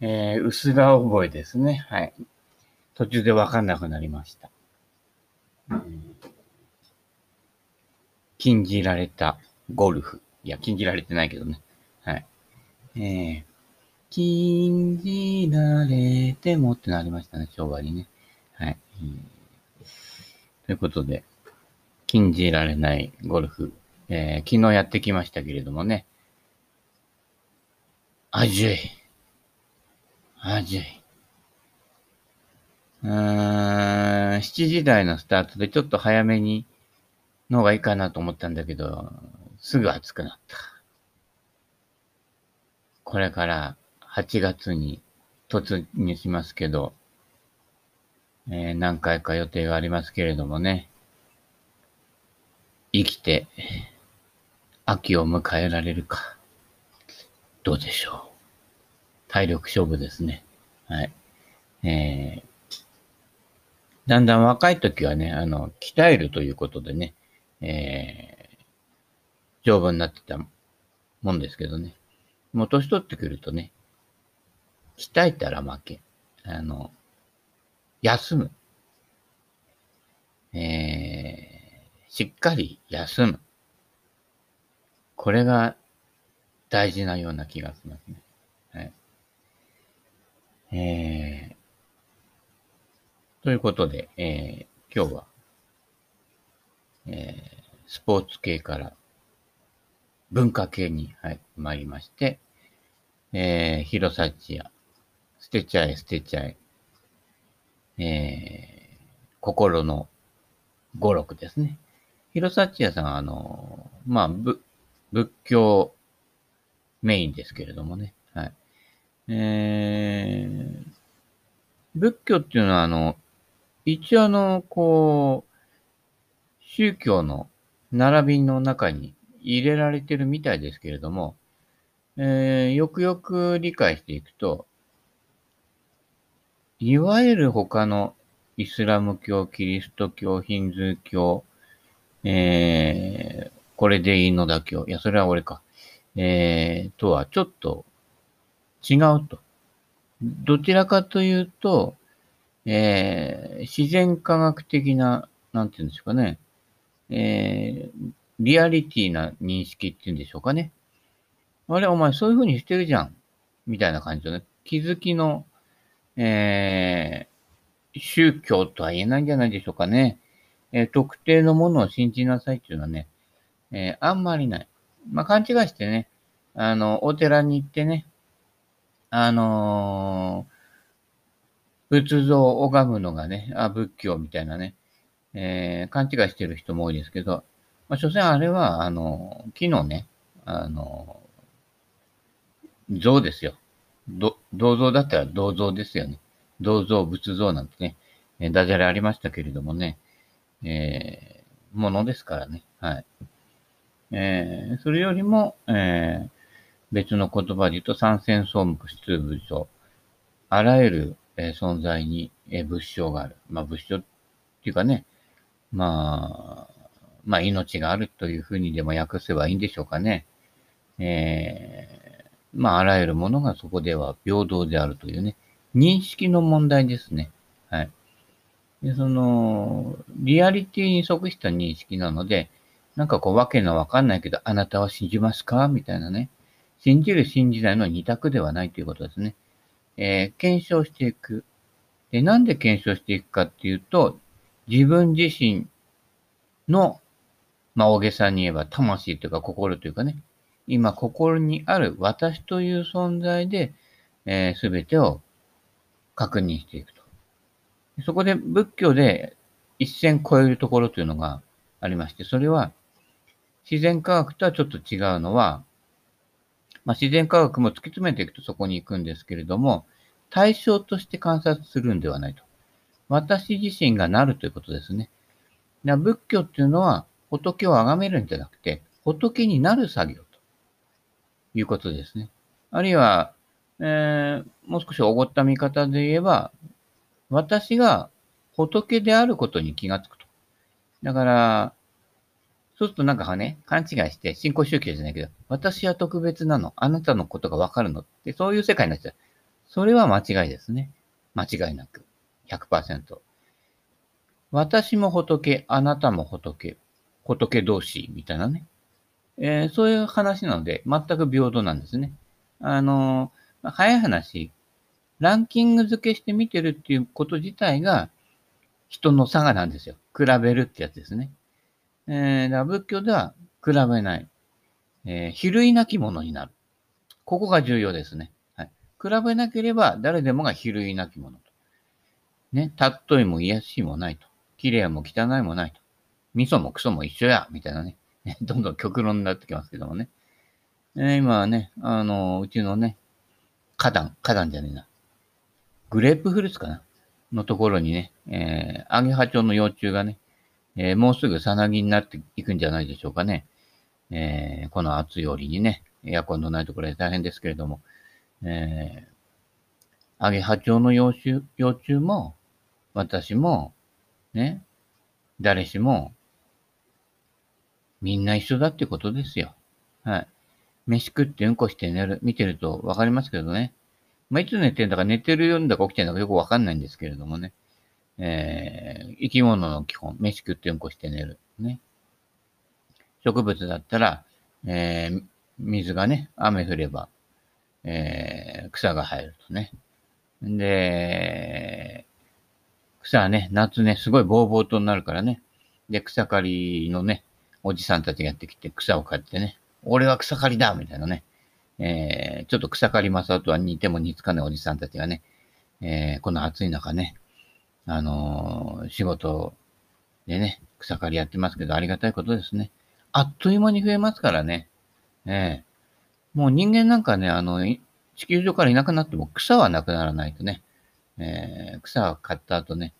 えー、薄ら覚えですね。はい。途中でわかんなくなりました。禁じられたゴルフ。いや、禁じられてないけどね。はい。えー、禁じられてもってなりましたね、昭和にね。はい。ということで、禁じられないゴルフ。えー、昨日やってきましたけれどもね。あじゅい。あじゅい。うーん、7時台のスタートでちょっと早めにの方がいいかなと思ったんだけど、すぐ暑くなった。これから8月に突入しますけど、えー、何回か予定がありますけれどもね、生きて秋を迎えられるか、どうでしょう。体力勝負ですね。はい。えー、だんだん若い時はね、あの、鍛えるということでね、えー、丈夫になってたもんですけどね。もう年取ってくるとね、鍛えたら負け。あの、休む。えー、しっかり休む。これが大事なような気がしますね。えー、ということで、えー、今日は、えー、スポーツ系から文化系に、はい、参りまして、えー、広幸や、捨てちゃえ、捨てちゃえ、えー、心の語録ですね。広幸屋さんは、あの、まあ、ぶ、仏教メインですけれどもね。はい。えー、仏教っていうのは、あの、一応あの、こう、宗教の並びの中に入れられてるみたいですけれども、えー、よくよく理解していくと、いわゆる他のイスラム教、キリスト教、ヒンズー教、えー、これでいいのだ教。いや、それは俺か。えー、とはちょっと違うと。どちらかというと、えー、自然科学的な、なんていうんですかね、えー、リアリティな認識っていうんでしょうかね。あれ、お前そういう風にしてるじゃん。みたいな感じのね、気づきの、えー、宗教とは言えないんじゃないでしょうかね。えー、特定のものを信じなさいっていうのはね、えー、あんまりない。まあ、勘違いしてね、あの、お寺に行ってね、あのー、仏像を拝むのがね、あ、仏教みたいなね、えー、勘違いしてる人も多いですけど、まあ、所詮あれは、あの、木のね、あの、像ですよ。銅像だったら銅像ですよね。銅像、仏像なんてね、えダジャレありましたけれどもね、えー、ものですからね。はい。えー、それよりも、えー、別の言葉で言うと、三線総務出仏書。あらゆる、え、存在に、えー、仏性がある。まあ、仏性っていうかね、まあ、まあ、命があるというふうにでも訳せばいいんでしょうかね。えー、まあ、あらゆるものがそこでは平等であるというね、認識の問題ですね。はい。で、その、リアリティに即した認識なので、なんかこう、わけのわかんないけど、あなたは信じますか？みたいなね。信じる、信じないの二択ではないということですね。えー、検証していく。で、なんで検証していくかっていうと、自分自身の、まあ、大げさに言えば、魂というか心というかね、今心にある私という存在で、えー、全てを確認していくと。そこで仏教で一線超えるところというのがありまして、それは自然科学とはちょっと違うのは、まあ、自然科学も突き詰めていくとそこに行くんですけれども、対象として観察するんではないと。私自身がなるということですね。仏教っていうのは仏を崇めるんじゃなくて、仏になる作業ということですね。あるいは、えー、もう少しおごった見方で言えば、私が仏であることに気がつくと。だから、そうするとなんかね、勘違いして、信仰宗教じゃないけど、私は特別なの。あなたのことがわかるのって、そういう世界になっちゃう。それは間違いですね。間違いなく。100%。私も仏、あなたも仏、仏同士、みたいなね。えーそういう話なので、全く平等なんですね。あのー早い話、ランキング付けして見てるっていうこと自体が、人の差がなんですよ。比べるってやつですね。えーだから仏教では比べない。えー比類なきものになる。ここが重要ですね。はい。比べなければ誰でもが比類なきものと。ね。たっといも癒やしもないと。綺麗も汚いもないと。味噌もクソも一緒や、みたいなね。どんどん極論になってきますけどもね。えー今はね、あのうちのね、花壇、花壇じゃねえな。グレープフルーツかなのところにね、えー、アゲハチョウの幼虫がね、えーもうすぐさなぎになっていくんじゃないでしょうかね。えーこの暑い折にね、エアコンのないところで大変ですけれども、えー、アゲハチョウの幼虫、幼虫も、私も、ね、誰しも、みんな一緒だってことですよ。はい。飯食ってうんこして寝る、見てるとわかりますけどね。まあ、いつ寝てんだか寝てるんだか起きてんだかよくわかんないんですけれどもね。えー、生き物の基本、飯食ってうんこして寝る。ね。植物だったら、えー、水がね、雨降れば、えー、草が生えるとね。で、草はね、夏ね、すごいボーボーとなるからね。で、草刈りのね、おじさんたちがやってきて草を刈ってね、俺は草刈りだみたいなね。えー、ちょっと草刈りマサとは似ても似つかないおじさんたちがね、えー、この暑い中ね、あの仕事でね、草刈りやってますけど、ありがたいことですね。あっという間に増えますからね。ええもう人間なんかね、あの、地球上からいなくなっても草はなくならないとね、えー草を刈った後ね、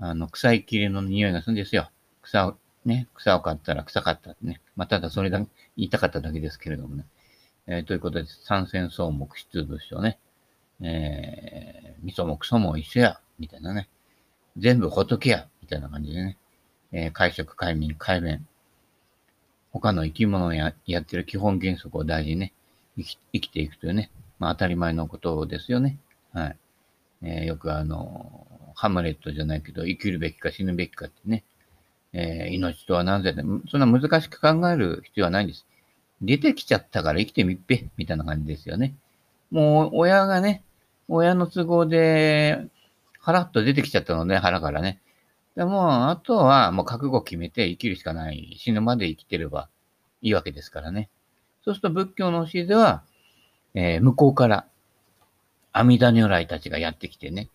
あの、草いきりの匂いがするんですよ。草を、ね、草を刈ったら臭かったってね。まあ、ただそれだけ言いたかっただけですけれどもね。えーということで、三線草木出土書ね。えー、味噌もクソも一緒や、みたいなね。全部仏や、みたいな感じでね。えー、海食、海民、海弁。他の生き物ややってる基本原則を大事にね、生き生きていくというね、まあ当たり前のことですよね。はい。えーよくあの、ハムレットじゃないけど、生きるべきか死ぬべきかってね、えー命とは何ぜで、そんな難しく考える必要はないんです。出てきちゃったから生きてみっぺ、みたいな感じですよね。もう、親がね、親の都合で、腹っと出てきちゃったのね、腹からね。でも、あとはもう覚悟決めて生きるしかない。死ぬまで生きてればいいわけですからね。そうすると仏教の教えでは、えー向こうから阿弥陀如来たちがやってきてね、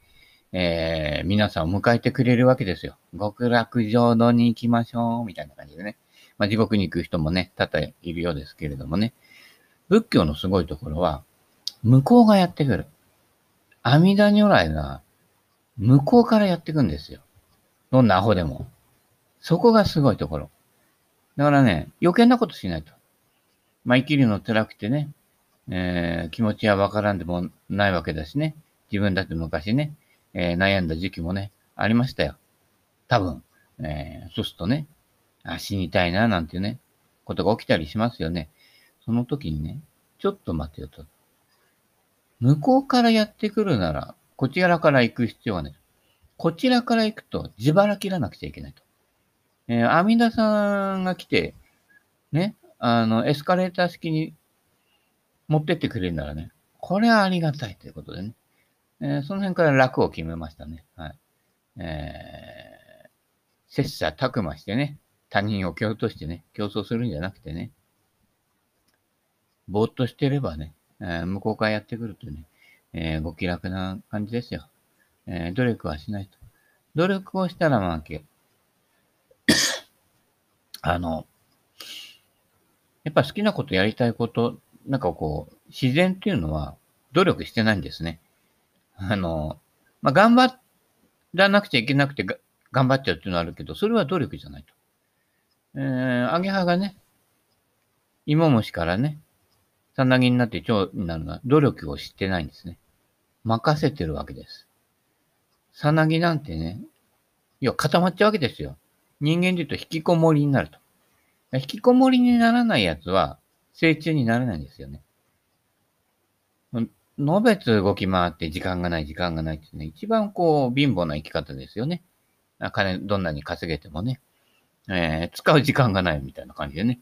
えー皆さんを迎えてくれるわけですよ。極楽浄土に行きましょう、みたいな感じでね。まあ、地獄に行く人もね、多々いるようですけれどもね。仏教のすごいところは、向こうがやってくる。阿弥陀如来が向こうからやってくんですよ。どんなアホでも。そこがすごいところ。だからね、余計なことしないと。まあ、生きるの辛くてね、えー気持ちはわからんでもないわけだしね。自分だって昔ね、えー悩んだ時期もね、ありましたよ。多分。えーそうするとね、あ、死にたいな、なんていうね、ことが起きたりしますよね。その時にね、ちょっと待てよと。向こうからやってくるなら、こちらから行く必要はない。こちらから行くと自腹切らなくちゃいけないと。えー、阿弥陀さんが来て、ね、あの、エスカレーター式に持ってってくれるならね、これはありがたいということでね。えーその辺から楽を決めましたね。はい。えー、切磋琢磨してね、他人を蹴落としてね、競争するんじゃなくてね、ぼーっとしてればね、えー向こうからやってくるとね、えーご気楽な感じですよ。えー努力はしないと。努力をしたら負け。あの、やっぱ好きなことやりたいこと、なんかこう、自然っていうのは努力してないんですね。あの、まあ、頑張らなくちゃいけなくて頑張っちゃうっていうのはあるけど、それは努力じゃないと。えー、アゲハがね、芋虫からね、さなぎになって蝶になるのは努力をしてないんですね。任せてるわけです。さなぎなんてね、いや、固まっちゃうわけですよ。人間で言うと引きこもりになると。引きこもりにならないやつは、成虫になれないんですよね。のべつ動き回って時間がない、時間がないってね、一番こう、貧乏な生き方ですよね。金、どんなに稼げてもね。えー、使う時間がないみたいな感じでね。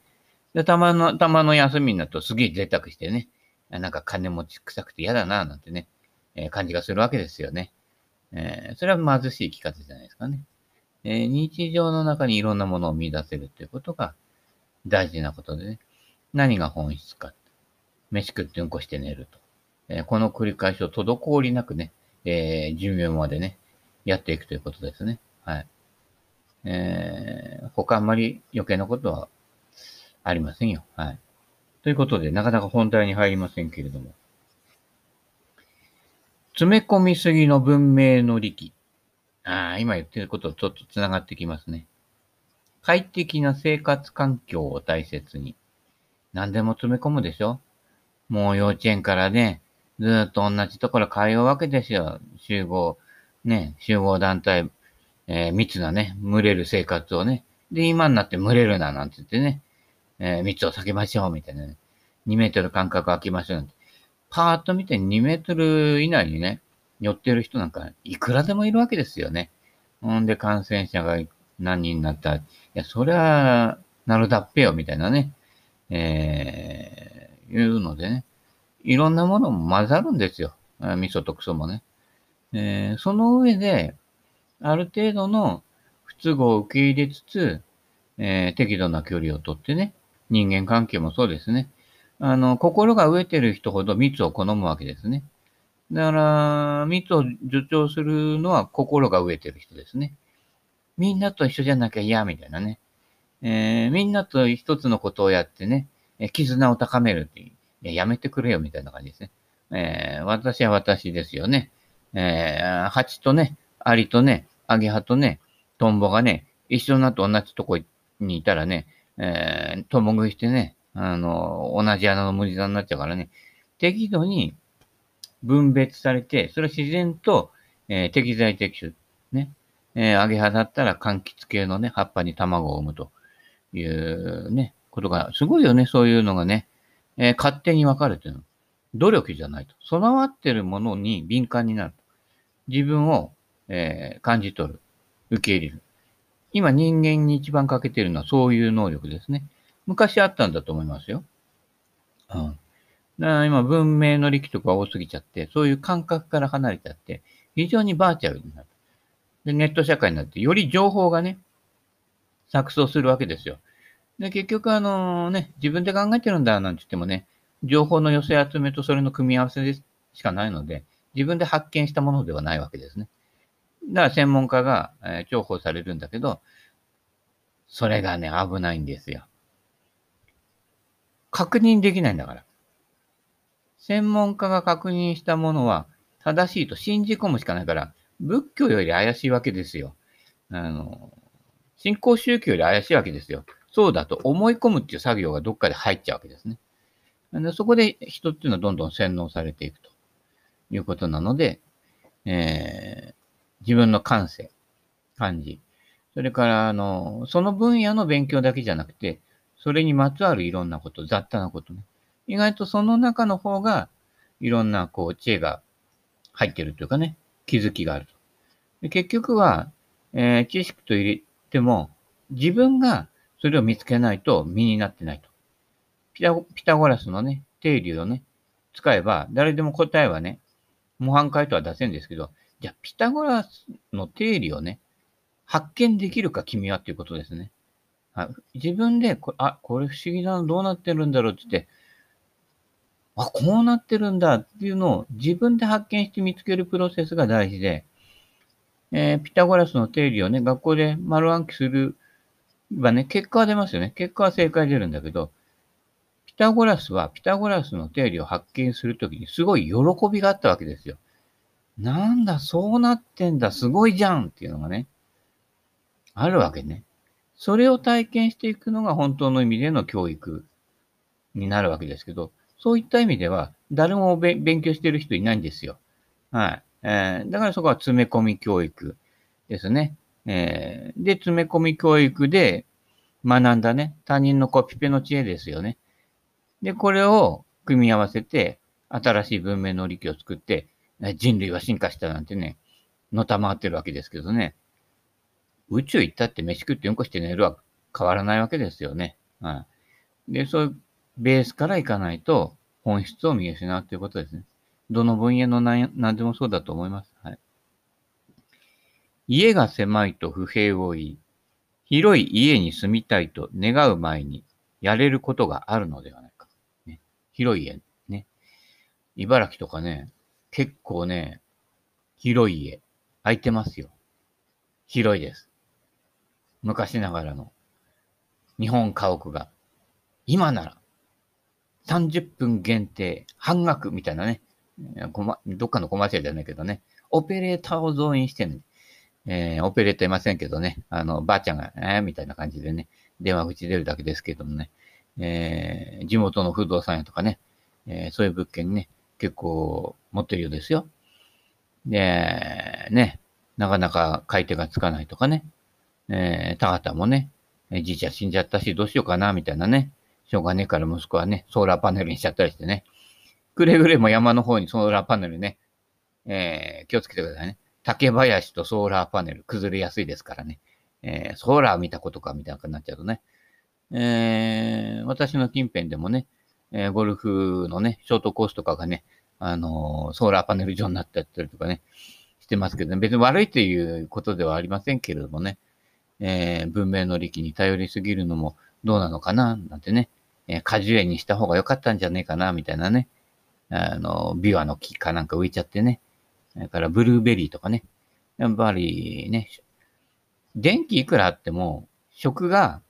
で、たまの、たまの休みになるとすげえ贅沢してね。なんか金持ち臭くて嫌だな、なんてね、え、感じがするわけですよね。えー、それは貧しい生き方じゃないですかね。えー、日常の中にいろんなものを見出せるということが大事なことでね。何が本質か。飯食ってうんこして寝ると。えー、この繰り返しを滞りなくね、え、寿命までね、やっていくということですね。はい。えー、他あんまり余計なことはありませんよ。はい。ということで、なかなか本題に入りませんけれども。詰め込みすぎの文明の力。ああ、今言ってることとちょっと繋がってきますね。快適な生活環境を大切に。何でも詰め込むでしょ？もう幼稚園からね、ずっと同じところ通うわけですよ。集合、ね、集合団体、えー、密なね、群れる生活をね。で、今になって群れるな、なんて言ってね、えー、密を避けましょう、みたいなね。2メートル間隔空きましょう、パーッと見て2メートル以内にね、寄ってる人なんかいくらでもいるわけですよね。ほんで感染者が何人になった、いや、そりゃ、なるだっぺよ、みたいなね、えー、いうのでね、いろんなものも混ざるんですよ。味噌とクソもね。えー、その上で、ある程度の不都合を受け入れつつ、えー、適度な距離をとってね、人間関係もそうですね。あの、心が飢えてる人ほど蜜を好むわけですね。だから、蜜を助長するのは心が飢えてる人ですね。みんなと一緒じゃなきゃ嫌みたいなね。えー、みんなと一つのことをやってね、え絆を高めるって。いや、やめてくれよみたいな感じですね。えー、私は私ですよね。えー、蜂とね、アリとね、アゲハとね、トンボがね、一緒になって同じとこにいたらね、えー、共食いしてね、あの、同じ穴の無地座になっちゃうからね、適度に分別されて、それは自然と、えー、適材適所、ね、えー、アゲハだったら柑橘系のね、葉っぱに卵を産むというね、ことが、すごいよね、そういうのがね、えー、勝手に分かるというの。努力じゃないと。備わってるものに敏感になると。自分を、えー、感じ取る。受け入れる。今人間に一番欠けてるのはそういう能力ですね。昔あったんだと思いますよ。うん。だから今文明の力とか多すぎちゃって、そういう感覚から離れちゃって、非常にバーチャルになる。で、ネット社会になって、より情報がね、錯綜するわけですよ。で、結局あのね、自分で考えてるんだなんて言ってもね、情報の寄せ集めとそれの組み合わせでしかないので、自分で発見したものではないわけですね。だから専門家が、えー、重宝されるんだけど、それがね、危ないんですよ。確認できないんだから。専門家が確認したものは正しいと信じ込むしかないから、仏教より怪しいわけですよ。あの、信仰宗教より怪しいわけですよ。そうだと思い込むっていう作業がどっかで入っちゃうわけですね。でそこで人っていうのはどんどん洗脳されていくということなので、えー、自分の感性、感じ、それから、あの、その分野の勉強だけじゃなくて、それにまつわるいろんなこと、雑多なことね。意外とその中の方が、いろんな、こう、知恵が入ってるというかね、気づきがあると。で結局は、えー、知識と入れても、自分がそれを見つけないと身になってないと。ピタピタゴラスのね、定理をね、使えば、誰でも答えはね、模範解答は出せるんですけど、じゃあ、ピタゴラスの定理をね、発見できるか君はっていうことですね。あ自分でこあ、これ不思議などうなってるんだろうって言って、あ、こうなってるんだっていうのを自分で発見して見つけるプロセスが大事で、えー、ピタゴラスの定理をね、学校で丸暗記するはね、結果は出ますよね。結果は正解出るんだけど、ピタゴラスはピタゴラスの定理を発見するときにすごい喜びがあったわけですよ。なんだ、そうなってんだ、すごいじゃんっていうのがね、あるわけね。それを体験していくのが本当の意味での教育になるわけですけど、そういった意味では、誰も勉強してる人いないんですよ。はい。えー、だからそこは詰め込み教育ですね。えー、で、詰め込み教育で、学んだね、他人のコピペの知恵ですよね。で、これを組み合わせて、新しい文明の利器を作って、人類は進化したなんてね、のたまってるわけですけどね。宇宙行ったって飯食ってうんこして寝るは変わらないわけですよね。はい。で、そういうベースから行かないと本質を見失うということですね。どの分野の何何でもそうだと思います。はい。家が狭いと不平を言い、広い家に住みたいと願う前にやれることがあるのではないか。ね、広い家、ね。茨城とかね、結構ね、広い家、空いてますよ。広いです。昔ながらの日本家屋が、今なら30分限定、半額みたいなね、どっかのコマーシャルじゃないけどね、オペレーターを増員してね、えー、オペレーターいませんけどね、あの、ばあちゃんが、えー、みたいな感じでね、電話口出るだけですけどもね、えー、地元の不動産屋とかね、えー、そういう物件ね、結構持ってるようですよ。で、ね、なかなか買い手がつかないとかね、えー、田畑もね、じいちゃん死んじゃったし、どうしようかな、みたいなね、しょうがねえから息子はね、ソーラーパネルにしちゃったりしてね、くれぐれも山の方にソーラーパネルね、えー、気をつけてくださいね。竹林とソーラーパネル崩れやすいですからね。えー、ソーラー見たことかみたいな感じになっちゃうとね。えー、私の近辺でもね、えー、ゴルフのね、ショートコースとかがね、あの、ソーラーパネル状になってたりとかね、してますけどね、別に悪いということではありませんけれどもね、えー、文明の利器に頼りすぎるのもどうなのかな、なんてね、えー、果樹園にした方が良かったんじゃねえかな、みたいなね、あの、ビワの木かなんか浮いちゃってね、それからブルーベリーとかね。やっぱりね、電気いくらあっても、食が、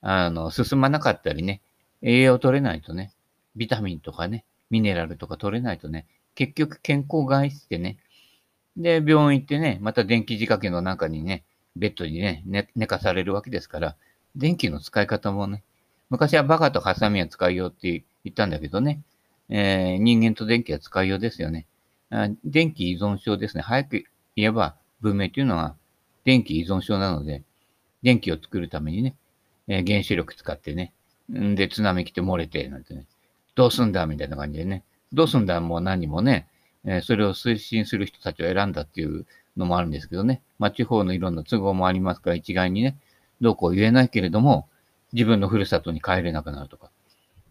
あの、進まなかったりね、栄養取れないとね、ビタミンとかね、ミネラルとか取れないとね、結局健康害してね、で、病院行ってね、また電気仕掛けの中にね、ベッドにね、寝寝かされるわけですから、電気の使い方もね、昔はバカとハサミは使いようって言ったんだけどね、えー、人間と電気は使いようですよね。電気依存症ですね。早く言えば、文明というのは電気依存症なので、電気を作るためにね、えー、原子力使ってね、んで、津波来て漏れて、なんてね、どうすんだみたいな感じでね、どうすんだもう何もね、えー、それを推進する人たちを選んだっていうのもあるんですけどね、まあ、地方のいろんな都合もありますから一概にね、どうこう言えないけれども、自分のふるさとに帰れなくなるとか。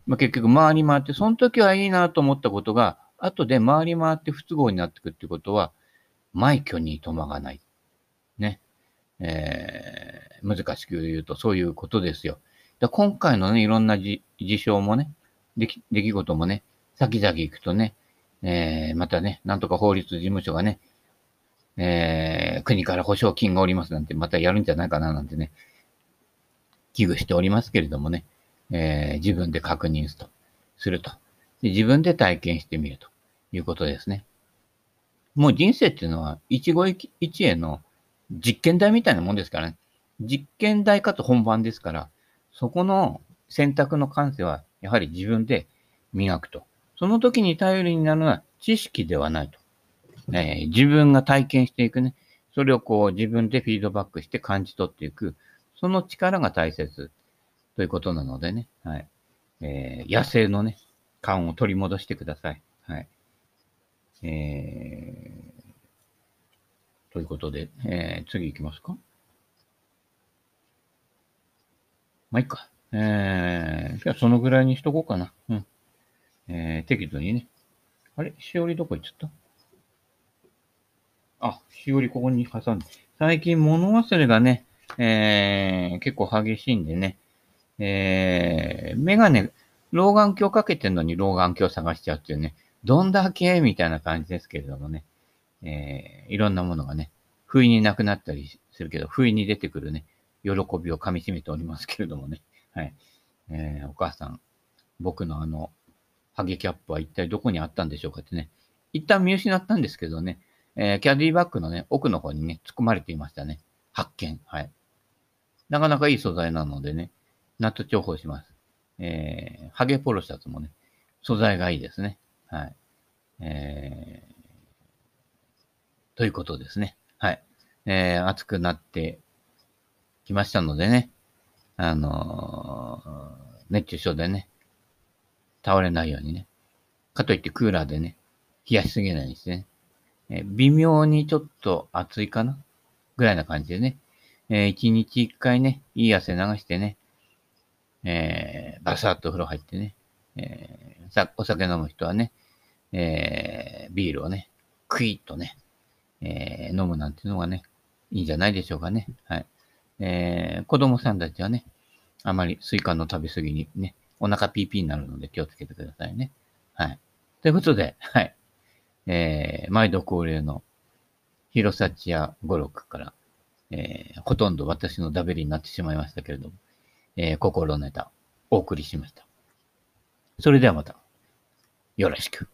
まあ、結局回り回って、その時はいいなと思ったことが、後で回り回って不都合になっていくってことは、埋挙にとまがない。ね。えー、難しく言うとそういうことですよ。だ今回のね、いろんな事象もね、出来出来事もね、先々行くとね、えー、またね、なんとか法律事務所がね、えー、国から保証金がおりますなんて、またやるんじゃないかななんてね、危惧しておりますけれどもね、えー、自分で確認すると。するとで。自分で体験してみるということですね。もう人生っていうのは、一期一会の実験台みたいなもんですからね。実験台かと本番ですから、そこの選択の感性は、やはり自分で磨くと。その時に頼りになるのは知識ではないと。えー、自分が体験していくね。それをこう自分でフィードバックして感じ取っていく。その力が大切ということなのでね。はい。えー、野生のね、感を取り戻してください。はい。えー、ということで、えー、次行きますか。まあ、いいか。えー、じゃあそのぐらいにしとこうかな。うん。えー、適度にね。あれ？しおりどこ行っちゃった？あ、しおりここに挟んで。最近物忘れがね、えー、結構激しいんでね。えー、メガネ、老眼鏡かけてんのに老眼鏡探しちゃうっていうね。どんだけ？みたいな感じですけれどもね。えー、いろんなものがね、不意になくなったりするけど、不意に出てくるね、喜びを噛み締めておりますけれどもね。はい。えー、お母さん、僕のあの、ハゲキャップは一体どこにあったんでしょうかってね。一旦見失ったんですけどね、えー、キャディバッグのね、奥の方にね、突っ込まれていましたね。発見。はい。なかなかいい素材なのでね、ナット重宝します。えー、ハゲポロシャツもね、素材がいいですね。はい。えー、ということですね。はい。えー、暑くなってきましたのでね。あのー熱中症でね、倒れないようにね。かといってクーラーでね、冷やしすぎないようにしてね。え微妙にちょっと暑いかな？ぐらいな感じでね。えー一日一回ね、いい汗流してね、えーバサッと風呂入ってね、えーさお酒飲む人はね、えービールをね、クイッとね、えー飲むなんていうのがね、いいんじゃないでしょうかね。はい。えー子供さんたちはね、あまりスイカの食べ過ぎにね、お腹ピーピーになるので気をつけてくださいね。はい。ということで、はい。えー毎度恒例の広幸や語録から、えーほとんど私のダベリになってしまいましたけれども、えー心ネタお送りしました。それではまた、よろしく。